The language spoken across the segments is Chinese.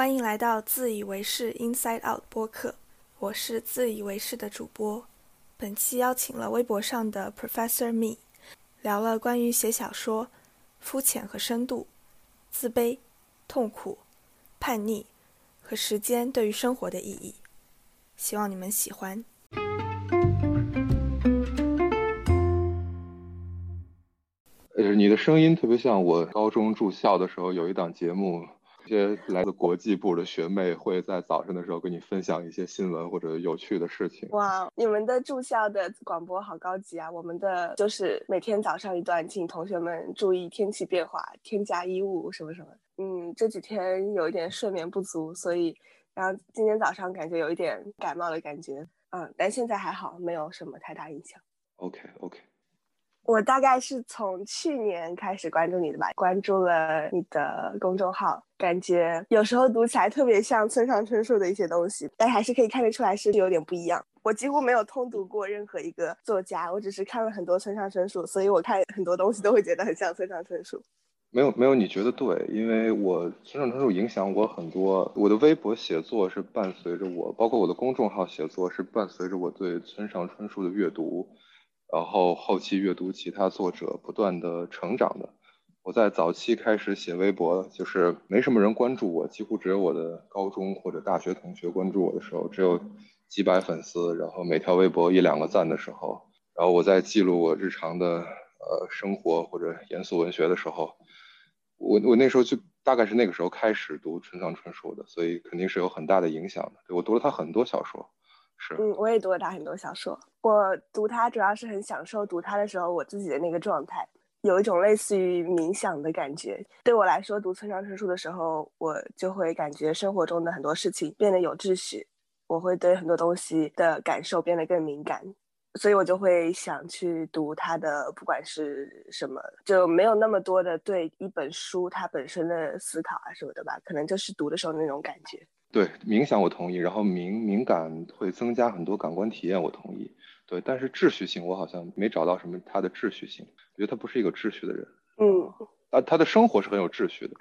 欢迎来到自以为是 Inside Out 播客，我是自以为是的主播。本期邀请了微博上的 Professor Me，聊了关于写小说、肤浅和深度、自卑、痛苦、叛逆和时间对于生活的意义。希望你们喜欢。呃，你的声音特别像我高中住校的时候有一档节目。一些来自国际部的学妹会在早上的时候跟你分享一些新闻或者有趣的事情。哇，你们的住校的广播好高级啊！我们的就是每天早上一段，请同学们注意天气变化，添加衣物什么什么。嗯，这几天有一点睡眠不足，所以然后今天早上感觉有一点感冒的感觉。嗯，但现在还好，没有什么太大影响。OK OK。我大概是从去年开始关注你的吧，关注了你的公众号，感觉有时候读起来特别像村上春树的一些东西，但还是可以看得出来是有点不一样。我几乎没有通读过任何一个作家，我只是看了很多村上春树，所以我看很多东西都会觉得很像村上春树。没有没有，你觉得对？因为我村上春树影响我很多，我的微博写作是伴随着我，包括我的公众号写作是伴随着我对村上春树的阅读。然后后期阅读其他作者，不断的成长的。我在早期开始写微博，就是没什么人关注我，几乎只有我的高中或者大学同学关注我的时候，只有几百粉丝，然后每条微博一两个赞的时候，然后我在记录我日常的呃生活或者严肃文学的时候，我我那时候就大概是那个时候开始读村上春树的，所以肯定是有很大的影响的。我读了他很多小说。嗯，我也读了他很多小说。我读他主要是很享受读他的时候我自己的那个状态，有一种类似于冥想的感觉。对我来说，读村上春树的时候，我就会感觉生活中的很多事情变得有秩序，我会对很多东西的感受变得更敏感，所以我就会想去读他的，不管是什么，就没有那么多的对一本书它本身的思考啊什么的吧，可能就是读的时候那种感觉。对冥想我同意，然后敏敏感会增加很多感官体验，我同意。对，但是秩序性我好像没找到什么他的秩序性，我觉得他不是一个秩序的人。嗯，啊，他的生活是很有秩序的，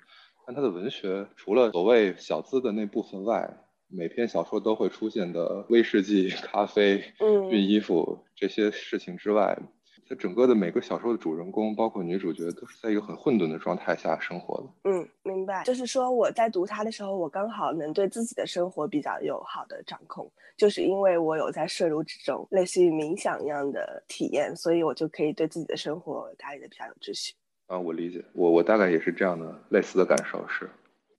但他的文学除了所谓小资的那部分外，每篇小说都会出现的威士忌、咖啡、熨衣服这些事情之外。它整个的每个小说的主人公，包括女主角，都是在一个很混沌的状态下生活的。嗯，明白。就是说，我在读它的时候，我刚好能对自己的生活比较有好的掌控，就是因为我有在摄入这种，类似于冥想一样的体验，所以我就可以对自己的生活打理的比较有秩序。啊，我理解，我我大概也是这样的类似的感受，是。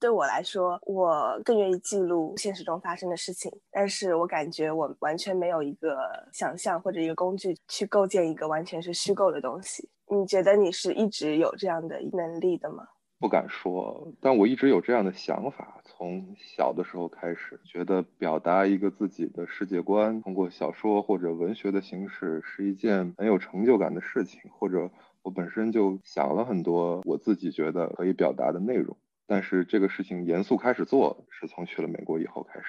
对我来说，我更愿意记录现实中发生的事情，但是我感觉我完全没有一个想象或者一个工具去构建一个完全是虚构的东西。你觉得你是一直有这样的能力的吗？不敢说，但我一直有这样的想法。从小的时候开始，觉得表达一个自己的世界观，通过小说或者文学的形式，是一件很有成就感的事情。或者我本身就想了很多我自己觉得可以表达的内容。但是这个事情严肃开始做，是从去了美国以后开始。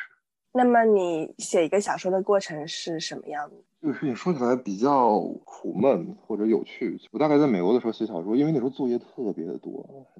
那么你写一个小说的过程是什么样的？这个事情说起来比较苦闷或者有趣。我大概在美国的时候写小说，因为那时候作业特别的多。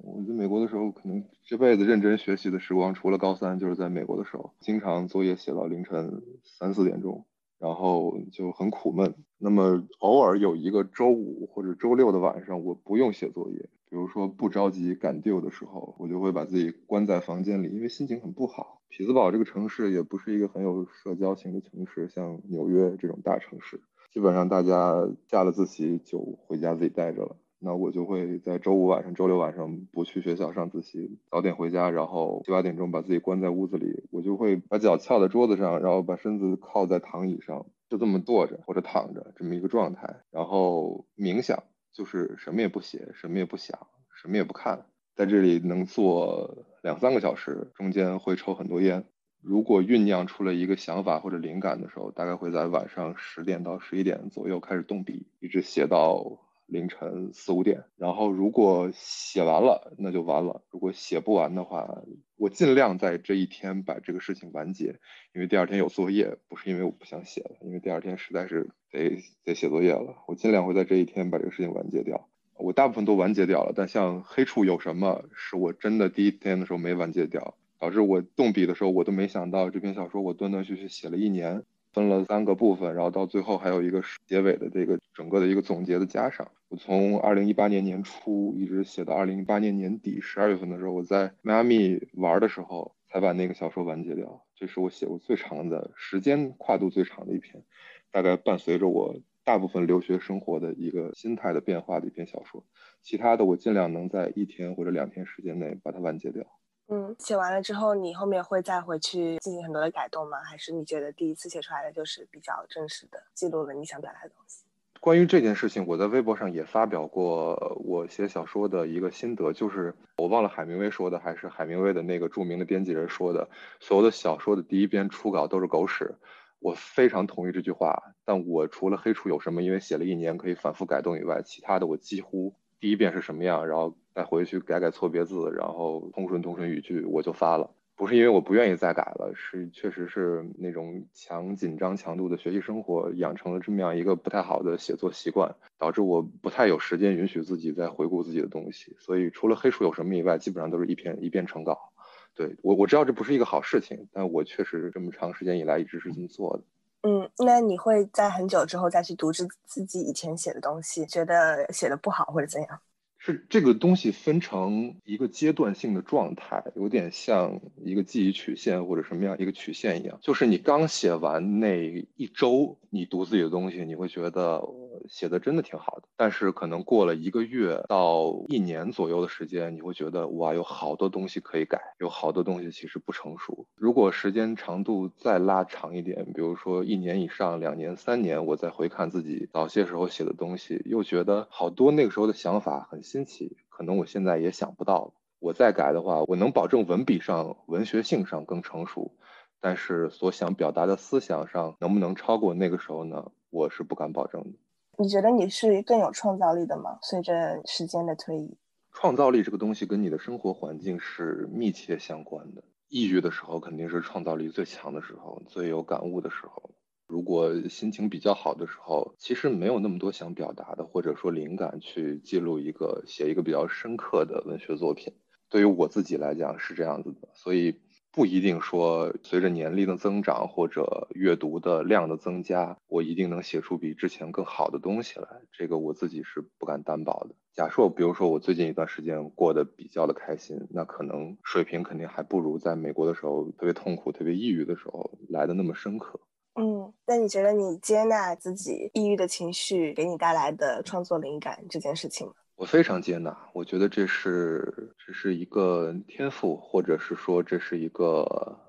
我在美国的时候，可能这辈子认真学习的时光，除了高三，就是在美国的时候，经常作业写到凌晨三四点钟，然后就很苦闷。那么偶尔有一个周五或者周六的晚上，我不用写作业。比如说不着急赶 due 的时候，我就会把自己关在房间里，因为心情很不好。匹兹堡这个城市也不是一个很有社交型的城市，像纽约这种大城市，基本上大家下了自习就回家自己待着了。那我就会在周五晚上、周六晚上不去学校上自习，早点回家，然后七八点钟把自己关在屋子里，我就会把脚翘在桌子上，然后把身子靠在躺椅上，就这么坐着或者躺着这么一个状态，然后冥想。就是什么也不写，什么也不想，什么也不看，在这里能坐两三个小时，中间会抽很多烟。如果酝酿出了一个想法或者灵感的时候，大概会在晚上十点到十一点左右开始动笔，一直写到凌晨四五点。然后如果写完了，那就完了；如果写不完的话，我尽量在这一天把这个事情完结，因为第二天有作业，不是因为我不想写了，因为第二天实在是得得写作业了。我尽量会在这一天把这个事情完结掉。我大部分都完结掉了，但像黑处有什么是我真的第一天的时候没完结掉，导致我动笔的时候，我都没想到这篇小说我断断续续写了一年，分了三个部分，然后到最后还有一个结尾的这个整个的一个总结的加上。我从二零一八年年初一直写到二零一八年年底十二月份的时候，我在迈阿密玩的时候才把那个小说完结掉。这是我写过最长的时间跨度最长的一篇，大概伴随着我大部分留学生活的一个心态的变化的一篇小说。其他的我尽量能在一天或者两天时间内把它完结掉。嗯，写完了之后，你后面会再回去进行很多的改动吗？还是你觉得第一次写出来的就是比较正式的记录了你想表达的东西？关于这件事情，我在微博上也发表过我写小说的一个心得，就是我忘了海明威说的还是海明威的那个著名的编辑人说的，所有的小说的第一篇初稿都是狗屎。我非常同意这句话，但我除了黑处有什么，因为写了一年可以反复改动以外，其他的我几乎第一遍是什么样，然后再回去改改错别字，然后通顺通顺语句，我就发了。不是因为我不愿意再改了，是确实是那种强紧张强度的学习生活养成了这么样一个不太好的写作习惯，导致我不太有时间允许自己再回顾自己的东西。所以除了黑书有什么以外，基本上都是一篇一篇成稿。对我我知道这不是一个好事情，但我确实这么长时间以来一直是这么做的。嗯，那你会在很久之后再去读自自己以前写的东西，觉得写的不好或者怎样？是这个东西分成一个阶段性的状态，有点像一个记忆曲线或者什么样一个曲线一样。就是你刚写完那一周，你读自己的东西，你会觉得写的真的挺好的。但是可能过了一个月到一年左右的时间，你会觉得哇，有好多东西可以改，有好多东西其实不成熟。如果时间长度再拉长一点，比如说一年以上、两年、三年，我再回看自己早些时候写的东西，又觉得好多那个时候的想法很。新奇，可能我现在也想不到。我再改的话，我能保证文笔上、文学性上更成熟，但是所想表达的思想上能不能超过那个时候呢？我是不敢保证的。你觉得你是更有创造力的吗？随着时间的推移，创造力这个东西跟你的生活环境是密切相关的。抑郁的时候肯定是创造力最强的时候，最有感悟的时候。如果心情比较好的时候，其实没有那么多想表达的，或者说灵感去记录一个写一个比较深刻的文学作品。对于我自己来讲是这样子的，所以不一定说随着年龄的增长或者阅读的量的增加，我一定能写出比之前更好的东西来。这个我自己是不敢担保的。假设比如说我最近一段时间过得比较的开心，那可能水平肯定还不如在美国的时候特别痛苦、特别抑郁的时候来的那么深刻。嗯，那你觉得你接纳自己抑郁的情绪给你带来的创作灵感这件事情吗？我非常接纳，我觉得这是这是一个天赋，或者是说这是一个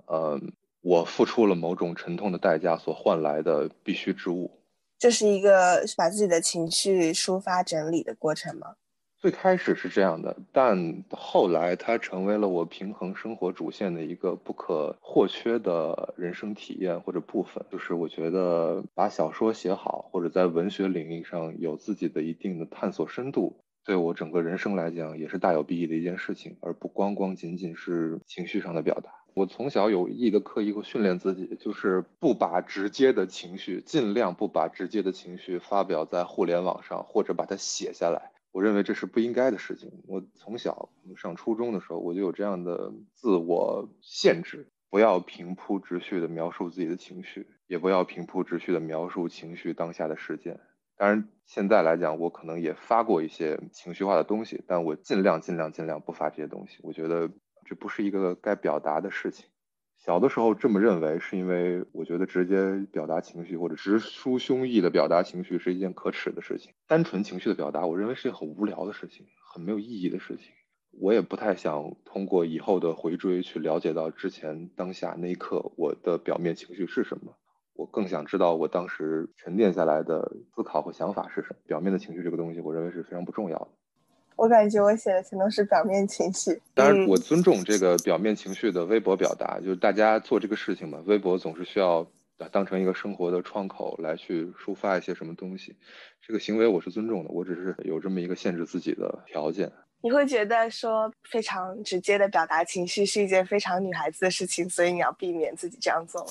呃，我付出了某种沉痛的代价所换来的必须之物。这是一个把自己的情绪抒发整理的过程吗？最开始是这样的，但后来它成为了我平衡生活主线的一个不可或缺的人生体验或者部分。就是我觉得把小说写好，或者在文学领域上有自己的一定的探索深度，对我整个人生来讲也是大有裨益的一件事情，而不光光仅仅是情绪上的表达。我从小有意的刻意会训练自己，就是不把直接的情绪，尽量不把直接的情绪发表在互联网上，或者把它写下来。我认为这是不应该的事情。我从小上初中的时候，我就有这样的自我限制：不要平铺直叙地描述自己的情绪，也不要平铺直叙地描述情绪当下的事件。当然，现在来讲，我可能也发过一些情绪化的东西，但我尽量、尽量、尽量不发这些东西。我觉得这不是一个该表达的事情。小的时候这么认为，是因为我觉得直接表达情绪或者直抒胸臆的表达情绪是一件可耻的事情。单纯情绪的表达，我认为是一件很无聊的事情，很没有意义的事情。我也不太想通过以后的回追去了解到之前当下那一刻我的表面情绪是什么。我更想知道我当时沉淀下来的思考和想法是什么。表面的情绪这个东西，我认为是非常不重要的。我感觉我写的全都是表面情绪。当然，我尊重这个表面情绪的微博表达，就是大家做这个事情嘛，微博总是需要当成一个生活的窗口来去抒发一些什么东西。这个行为我是尊重的，我只是有这么一个限制自己的条件。你会觉得说非常直接的表达情绪是一件非常女孩子的事情，所以你要避免自己这样做。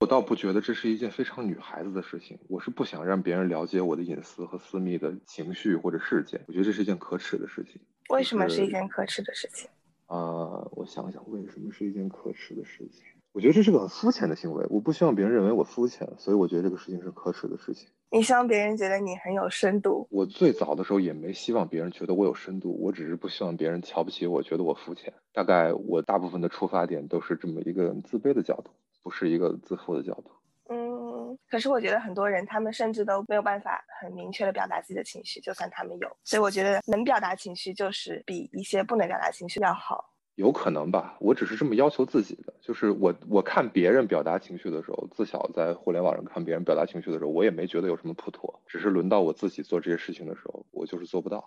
我倒不觉得这是一件非常女孩子的事情，我是不想让别人了解我的隐私和私密的情绪或者事件。我觉得这是一件可耻的事情。为什么是一件可耻的事情？啊，我想想，为什么是一件可耻的事情？我觉得这是个很肤浅的行为，我不希望别人认为我肤浅，所以我觉得这个事情是可耻的事情。你希望别人觉得你很有深度？我最早的时候也没希望别人觉得我有深度，我只是不希望别人瞧不起我，觉得我肤浅。大概我大部分的出发点都是这么一个自卑的角度，不是一个自负的角度。嗯，可是我觉得很多人他们甚至都没有办法很明确的表达自己的情绪，就算他们有，所以我觉得能表达情绪就是比一些不能表达情绪要好。有可能吧，我只是这么要求自己的。就是我我看别人表达情绪的时候，自小在互联网上看别人表达情绪的时候，我也没觉得有什么不妥。只是轮到我自己做这些事情的时候，我就是做不到。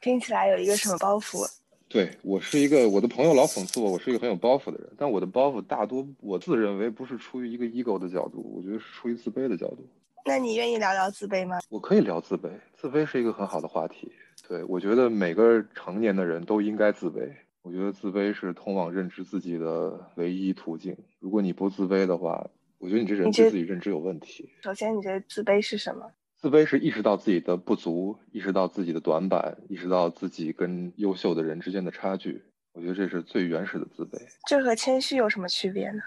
听起来有一个什么包袱？对我是一个，我的朋友老讽刺我，我是一个很有包袱的人。但我的包袱大多我自认为不是出于一个 ego 的角度，我觉得是出于自卑的角度。那你愿意聊聊自卑吗？我可以聊自卑，自卑是一个很好的话题。对我觉得每个成年的人都应该自卑。我觉得自卑是通往认知自己的唯一途径。如果你不自卑的话，我觉得你这人对自己认知有问题。首先，你觉得自卑是什么？自卑是意识到自己的不足，意识到自己的短板，意识到自己跟优秀的人之间的差距。我觉得这是最原始的自卑。这和谦虚有什么区别呢？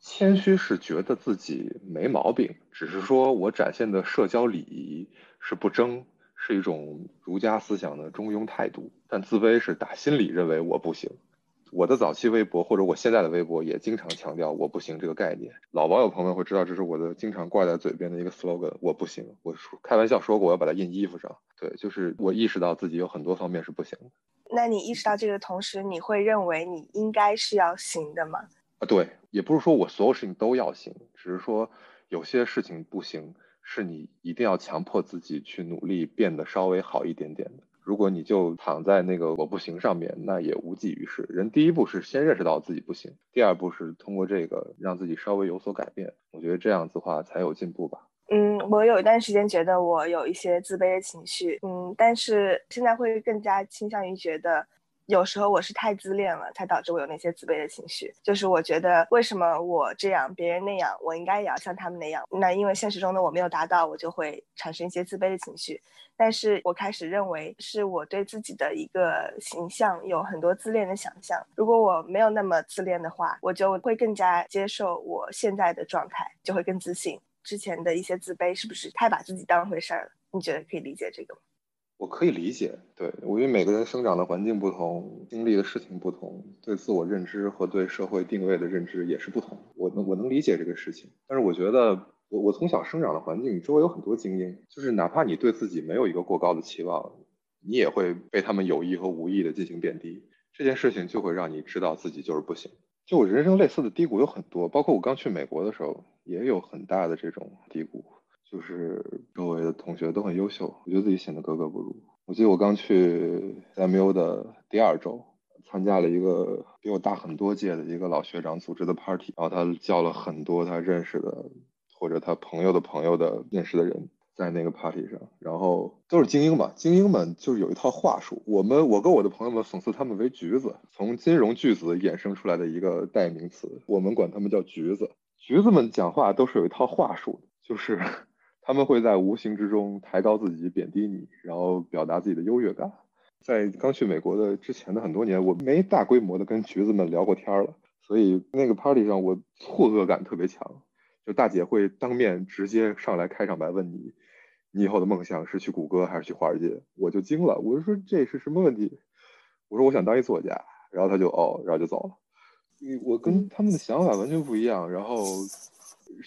谦虚是觉得自己没毛病，只是说我展现的社交礼仪是不争。是一种儒家思想的中庸态度，但自卑是打心里认为我不行。我的早期微博或者我现在的微博也经常强调我不行这个概念。老网友朋友会知道，这是我的经常挂在嘴边的一个 slogan：我不行。我说开玩笑说过我要把它印衣服上。对，就是我意识到自己有很多方面是不行的。那你意识到这个同时，你会认为你应该是要行的吗？啊，对，也不是说我所有事情都要行，只是说有些事情不行。是你一定要强迫自己去努力变得稍微好一点点的。如果你就躺在那个我不行上面，那也无济于事。人第一步是先认识到自己不行，第二步是通过这个让自己稍微有所改变。我觉得这样子话才有进步吧。嗯，我有一段时间觉得我有一些自卑的情绪，嗯，但是现在会更加倾向于觉得。有时候我是太自恋了，才导致我有那些自卑的情绪。就是我觉得为什么我这样，别人那样，我应该也要像他们那样。那因为现实中的我没有达到，我就会产生一些自卑的情绪。但是我开始认为是我对自己的一个形象有很多自恋的想象。如果我没有那么自恋的话，我就会更加接受我现在的状态，就会更自信。之前的一些自卑是不是太把自己当回事儿了？你觉得可以理解这个吗？我可以理解，对我因为每个人生长的环境不同，经历的事情不同，对自我认知和对社会定位的认知也是不同。我能我能理解这个事情，但是我觉得我我从小生长的环境周围有很多精英，就是哪怕你对自己没有一个过高的期望，你也会被他们有意和无意的进行贬低。这件事情就会让你知道自己就是不行。就我人生类似的低谷有很多，包括我刚去美国的时候也有很大的这种低谷。就是周围的同学都很优秀，我觉得自己显得格格不入。我记得我刚去 MU 的第二周，参加了一个比我大很多届的一个老学长组织的 party，然后他叫了很多他认识的或者他朋友的朋友的认识的人在那个 party 上，然后都是精英吧，精英们就是有一套话术。我们我跟我的朋友们讽刺他们为橘子，从金融巨子衍生出来的一个代名词，我们管他们叫橘子。橘子们讲话都是有一套话术，就是。他们会在无形之中抬高自己，贬低你，然后表达自己的优越感。在刚去美国的之前的很多年，我没大规模的跟橘子们聊过天了，所以那个 party 上我错愕感特别强。就大姐会当面直接上来开场白问你，你以后的梦想是去谷歌还是去华尔街？我就惊了，我就说这是什么问题？我说我想当一作家，然后他就哦，然后就走了。我跟他们的想法完全不一样，然后。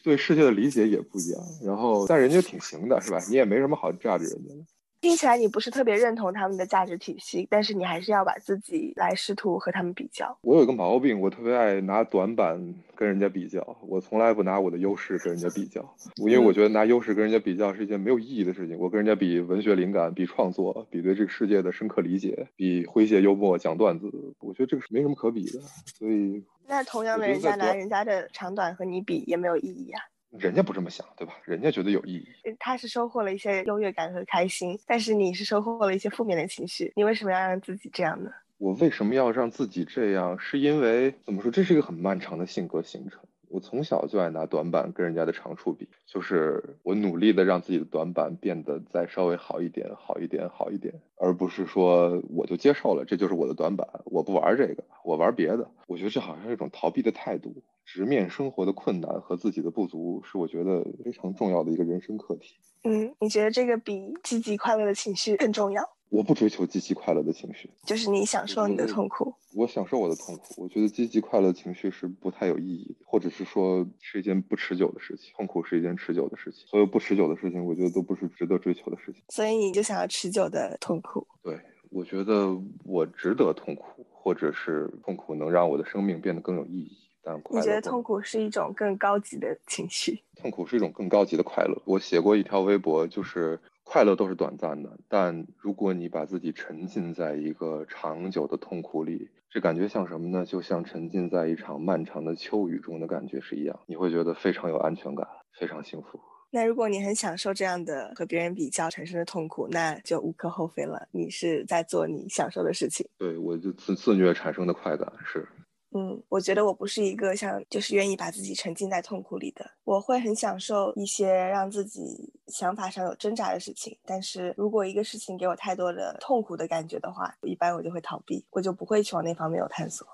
对世界的理解也不一样，然后但人家挺行的，是吧？你也没什么好 judge 人家的。听起来你不是特别认同他们的价值体系，但是你还是要把自己来试图和他们比较。我有一个毛病，我特别爱拿短板跟人家比较，我从来不拿我的优势跟人家比较，因为我觉得拿优势跟人家比较是一件没有意义的事情。我跟人家比文学灵感，比创作，比对这个世界的深刻理解，比诙谐幽默讲段子，我觉得这个是没什么可比的。所以，那同样的人家拿人家的长短和你比也没有意义啊。人家不这么想，对吧？人家觉得有意义。他是收获了一些优越感和开心，但是你是收获了一些负面的情绪。你为什么要让自己这样呢？我为什么要让自己这样？是因为怎么说？这是一个很漫长的性格形成。我从小就爱拿短板跟人家的长处比，就是我努力的让自己的短板变得再稍微好一点，好一点，好一点，而不是说我就接受了，这就是我的短板，我不玩这个，我玩别的。我觉得这好像是一种逃避的态度。直面生活的困难和自己的不足，是我觉得非常重要的一个人生课题。嗯，你觉得这个比积极快乐的情绪更重要？我不追求积极快乐的情绪，就是你享受你的痛苦。我享受我的痛苦。我觉得积极快乐情绪是不太有意义的，或者是说是一件不持久的事情。痛苦是一件持久的事情，所有不持久的事情，我觉得都不是值得追求的事情。所以你就想要持久的痛苦？对，我觉得我值得痛苦，或者是痛苦能让我的生命变得更有意义。但你觉得痛苦是一种更高级的情绪？痛苦是一种更高级的快乐。我写过一条微博，就是。快乐都是短暂的，但如果你把自己沉浸在一个长久的痛苦里，这感觉像什么呢？就像沉浸在一场漫长的秋雨中的感觉是一样，你会觉得非常有安全感，非常幸福。那如果你很享受这样的和别人比较产生的痛苦，那就无可厚非了，你是在做你享受的事情。对，我就自自虐产生的快感是。嗯，我觉得我不是一个像就是愿意把自己沉浸在痛苦里的，我会很享受一些让自己想法上有挣扎的事情。但是如果一个事情给我太多的痛苦的感觉的话，一般我就会逃避，我就不会去往那方面有探索。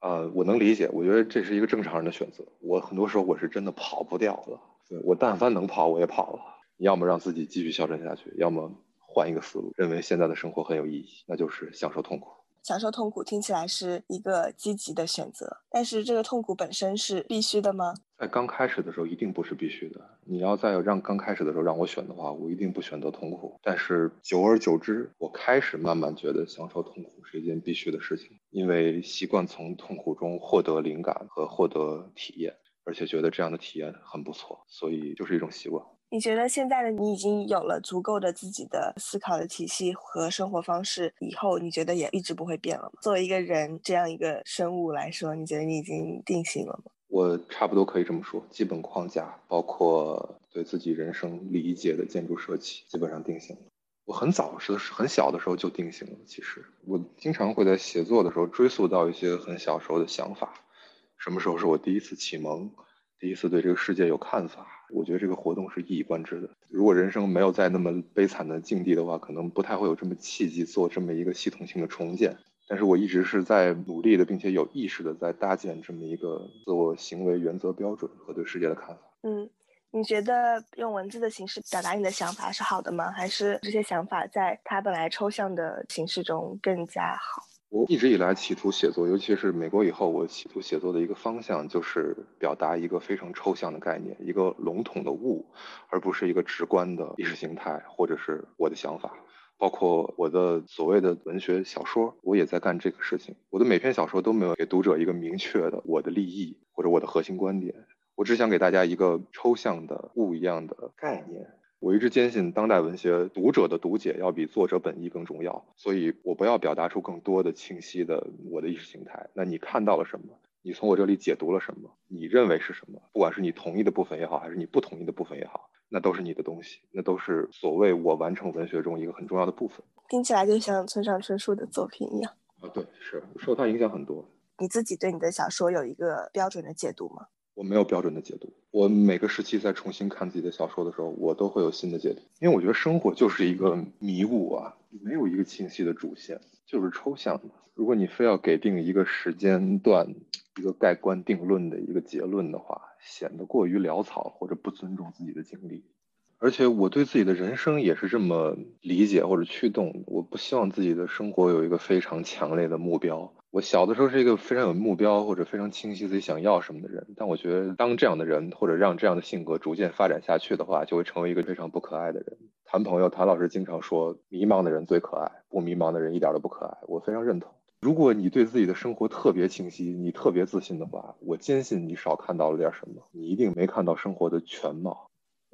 呃，我能理解，我觉得这是一个正常人的选择。我很多时候我是真的跑不掉了，我但凡能跑我也跑了。要么让自己继续消沉下去，要么换一个思路，认为现在的生活很有意义，那就是享受痛苦。享受痛苦听起来是一个积极的选择，但是这个痛苦本身是必须的吗？在刚开始的时候一定不是必须的。你要再让刚开始的时候让我选的话，我一定不选择痛苦。但是久而久之，我开始慢慢觉得享受痛苦是一件必须的事情，因为习惯从痛苦中获得灵感和获得体验，而且觉得这样的体验很不错，所以就是一种习惯。你觉得现在的你已经有了足够的自己的思考的体系和生活方式，以后你觉得也一直不会变了吗？作为一个人这样一个生物来说，你觉得你已经定型了吗？我差不多可以这么说，基本框架包括对自己人生理解的建筑设计，基本上定型了。我很早是很小的时候就定型了。其实我经常会在写作的时候追溯到一些很小时候的想法，什么时候是我第一次启蒙，第一次对这个世界有看法。我觉得这个活动是一以贯之的。如果人生没有在那么悲惨的境地的话，可能不太会有这么契机做这么一个系统性的重建。但是我一直是在努力的，并且有意识的在搭建这么一个自我行为原则标准和对世界的看法。嗯，你觉得用文字的形式表达你的想法是好的吗？还是这些想法在它本来抽象的形式中更加好？我一直以来企图写作，尤其是美国以后，我企图写作的一个方向就是表达一个非常抽象的概念，一个笼统的物，而不是一个直观的意识形态或者是我的想法。包括我的所谓的文学小说，我也在干这个事情。我的每篇小说都没有给读者一个明确的我的利益或者我的核心观点，我只想给大家一个抽象的物一样的概念。我一直坚信，当代文学读者的读解要比作者本意更重要，所以我不要表达出更多的清晰的我的意识形态。那你看到了什么？你从我这里解读了什么？你认为是什么？不管是你同意的部分也好，还是你不同意的部分也好，那都是你的东西，那都是所谓我完成文学中一个很重要的部分。听起来就像村上春树的作品一样啊，对，是受他影响很多。你自己对你的小说有一个标准的解读吗？我没有标准的解读。我每个时期在重新看自己的小说的时候，我都会有新的解读。因为我觉得生活就是一个迷雾啊，没有一个清晰的主线，就是抽象的。如果你非要给定一个时间段、一个盖棺定论的一个结论的话，显得过于潦草或者不尊重自己的经历。而且我对自己的人生也是这么理解或者驱动。我不希望自己的生活有一个非常强烈的目标。我小的时候是一个非常有目标或者非常清晰自己想要什么的人，但我觉得当这样的人或者让这样的性格逐渐发展下去的话，就会成为一个非常不可爱的人。谈朋友，谭老师经常说，迷茫的人最可爱，不迷茫的人一点都不可爱。我非常认同。如果你对自己的生活特别清晰，你特别自信的话，我坚信你少看到了点什么，你一定没看到生活的全貌。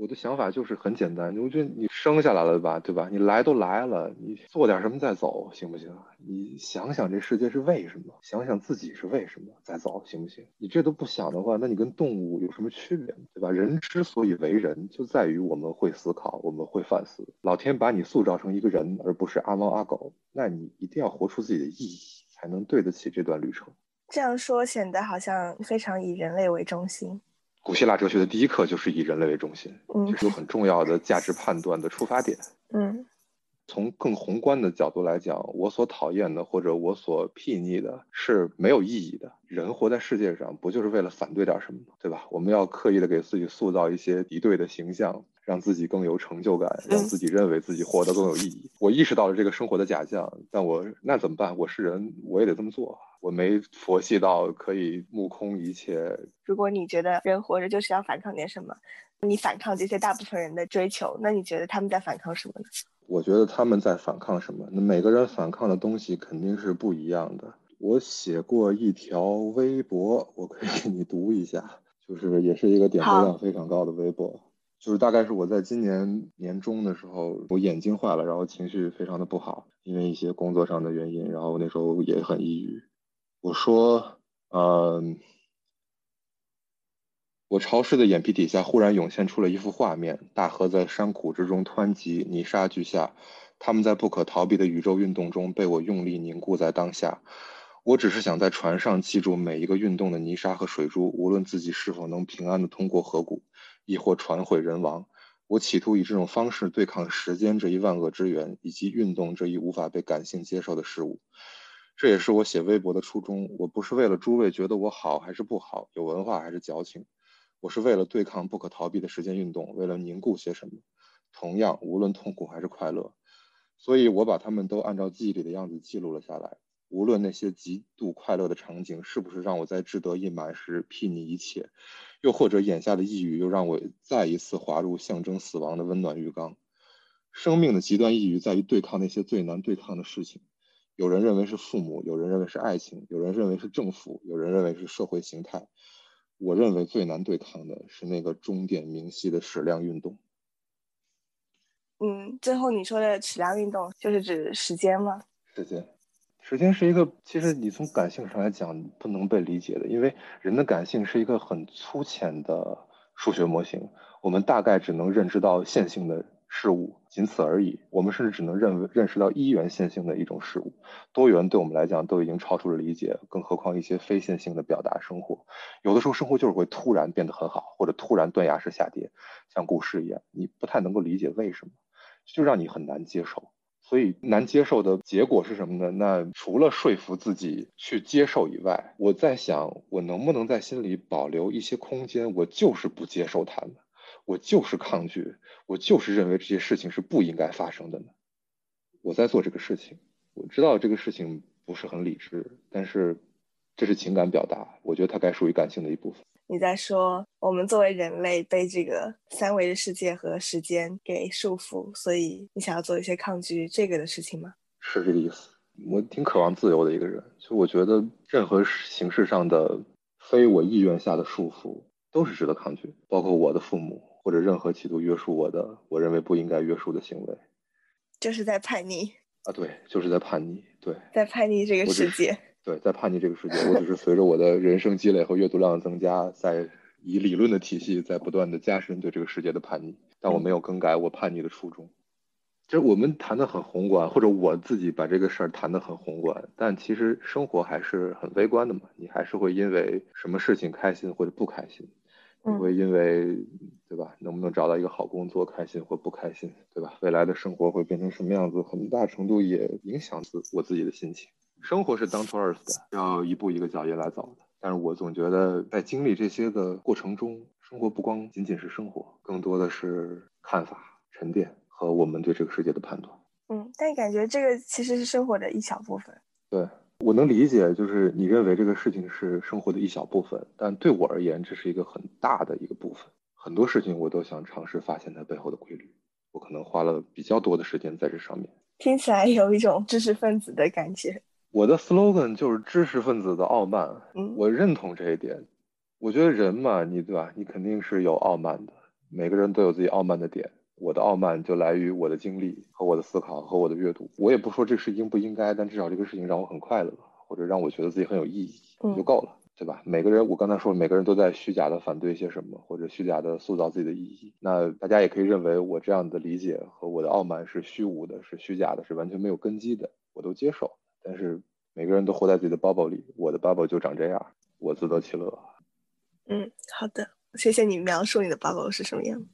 我的想法就是很简单，我觉得你生下来了吧，对吧？你来都来了，你做点什么再走，行不行？你想想这世界是为什么，想想自己是为什么再走，行不行？你这都不想的话，那你跟动物有什么区别，对吧？人之所以为人，就在于我们会思考，我们会反思。老天把你塑造成一个人，而不是阿猫阿狗，那你一定要活出自己的意义，才能对得起这段旅程。这样说显得好像非常以人类为中心。古希腊哲学的第一课就是以人类为中心，嗯这是有很重要的价值判断的出发点。嗯从更宏观的角度来讲，我所讨厌的或者我所睥睨的是没有意义的。人活在世界上，不就是为了反对点什么吗？对吧？我们要刻意的给自己塑造一些敌对的形象，让自己更有成就感，让自己认为自己活得更有意义。我意识到了这个生活的假象，但我那怎么办？我是人，我也得这么做。我没佛系到可以目空一切。如果你觉得人活着就是要反抗点什么，你反抗这些大部分人的追求，那你觉得他们在反抗什么呢？我觉得他们在反抗什么？那每个人反抗的东西肯定是不一样的。我写过一条微博，我可以给你读一下，就是也是一个点播量非常高的微博，就是大概是我在今年年中的时候，我眼睛坏了，然后情绪非常的不好，因为一些工作上的原因，然后那时候也很抑郁。我说，嗯。我潮湿的眼皮底下忽然涌现出了一幅画面：大河在山谷之中湍急，泥沙俱下，他们在不可逃避的宇宙运动中被我用力凝固在当下。我只是想在船上记住每一个运动的泥沙和水珠，无论自己是否能平安的通过河谷，亦或船毁人亡。我企图以这种方式对抗时间这一万恶之源，以及运动这一无法被感性接受的事物。这也是我写微博的初衷。我不是为了诸位觉得我好还是不好，有文化还是矫情。我是为了对抗不可逃避的时间运动，为了凝固些什么，同样无论痛苦还是快乐，所以我把他们都按照记忆里的样子记录了下来。无论那些极度快乐的场景是不是让我在志得意满时睥睨一切，又或者眼下的抑郁又让我再一次滑入象征死亡的温暖浴缸。生命的极端抑郁在于对抗那些最难对抗的事情。有人认为是父母，有人认为是爱情，有人认为是政府，有人认为是社会形态。我认为最难对抗的是那个终点明晰的矢量运动。嗯，最后你说的矢量运动就是指时间吗？时间，时间是一个，其实你从感性上来讲不能被理解的，因为人的感性是一个很粗浅的数学模型，我们大概只能认知到线性的事物，仅此而已。我们甚至只能认为认识到一元线性的一种事物，多元对我们来讲都已经超出了理解，更何况一些非线性的表达生活。有的时候生活就是会突然变得很好，或者突然断崖式下跌，像股市一样，你不太能够理解为什么，就让你很难接受。所以难接受的结果是什么呢？那除了说服自己去接受以外，我在想，我能不能在心里保留一些空间？我就是不接受它呢？我就是抗拒，我就是认为这些事情是不应该发生的呢。我在做这个事情，我知道这个事情不是很理智，但是这是情感表达，我觉得它该属于感性的一部分。你在说我们作为人类被这个三维的世界和时间给束缚，所以你想要做一些抗拒这个的事情吗？是这个意思。我挺渴望自由的一个人，就我觉得任何形式上的非我意愿下的束缚都是值得抗拒，包括我的父母。或者任何企图约束我的，我认为不应该约束的行为，就是在叛逆啊！对，就是在叛逆，对，在叛逆这个世界，对，在叛逆这个世界。我只是随着我的人生积累和阅读量的增加，在以理论的体系在不断的加深对这个世界的叛逆，但我没有更改我叛逆的初衷。就是我们谈的很宏观，或者我自己把这个事儿谈的很宏观，但其实生活还是很微观的嘛。你还是会因为什么事情开心或者不开心。你会因为，对吧？能不能找到一个好工作，开心或不开心，对吧？未来的生活会变成什么样子，很大程度也影响自我自己的心情。生活是 down to earth 的，要一步一个脚印来走的。但是我总觉得，在经历这些的过程中，生活不光仅仅是生活，更多的是看法、沉淀和我们对这个世界的判断。嗯，但感觉这个其实是生活的一小部分。对。我能理解，就是你认为这个事情是生活的一小部分，但对我而言，这是一个很大的一个部分。很多事情我都想尝试发现它背后的规律，我可能花了比较多的时间在这上面。听起来有一种知识分子的感觉。我的 slogan 就是知识分子的傲慢。嗯，我认同这一点。我觉得人嘛，你对吧？你肯定是有傲慢的，每个人都有自己傲慢的点。我的傲慢就来于我的经历和我的思考和我的阅读。我也不说这是应不应该，但至少这个事情让我很快乐，或者让我觉得自己很有意义，就够了，对吧？每个人，我刚才说，每个人都在虚假的反对一些什么，或者虚假的塑造自己的意义。那大家也可以认为我这样的理解和我的傲慢是虚无的，是虚假的，是完全没有根基的，我都接受。但是每个人都活在自己的 bubble 里，我的 bubble 就长这样，我自得其乐。嗯，好的。谢谢你描述你的 bubble 是什么样。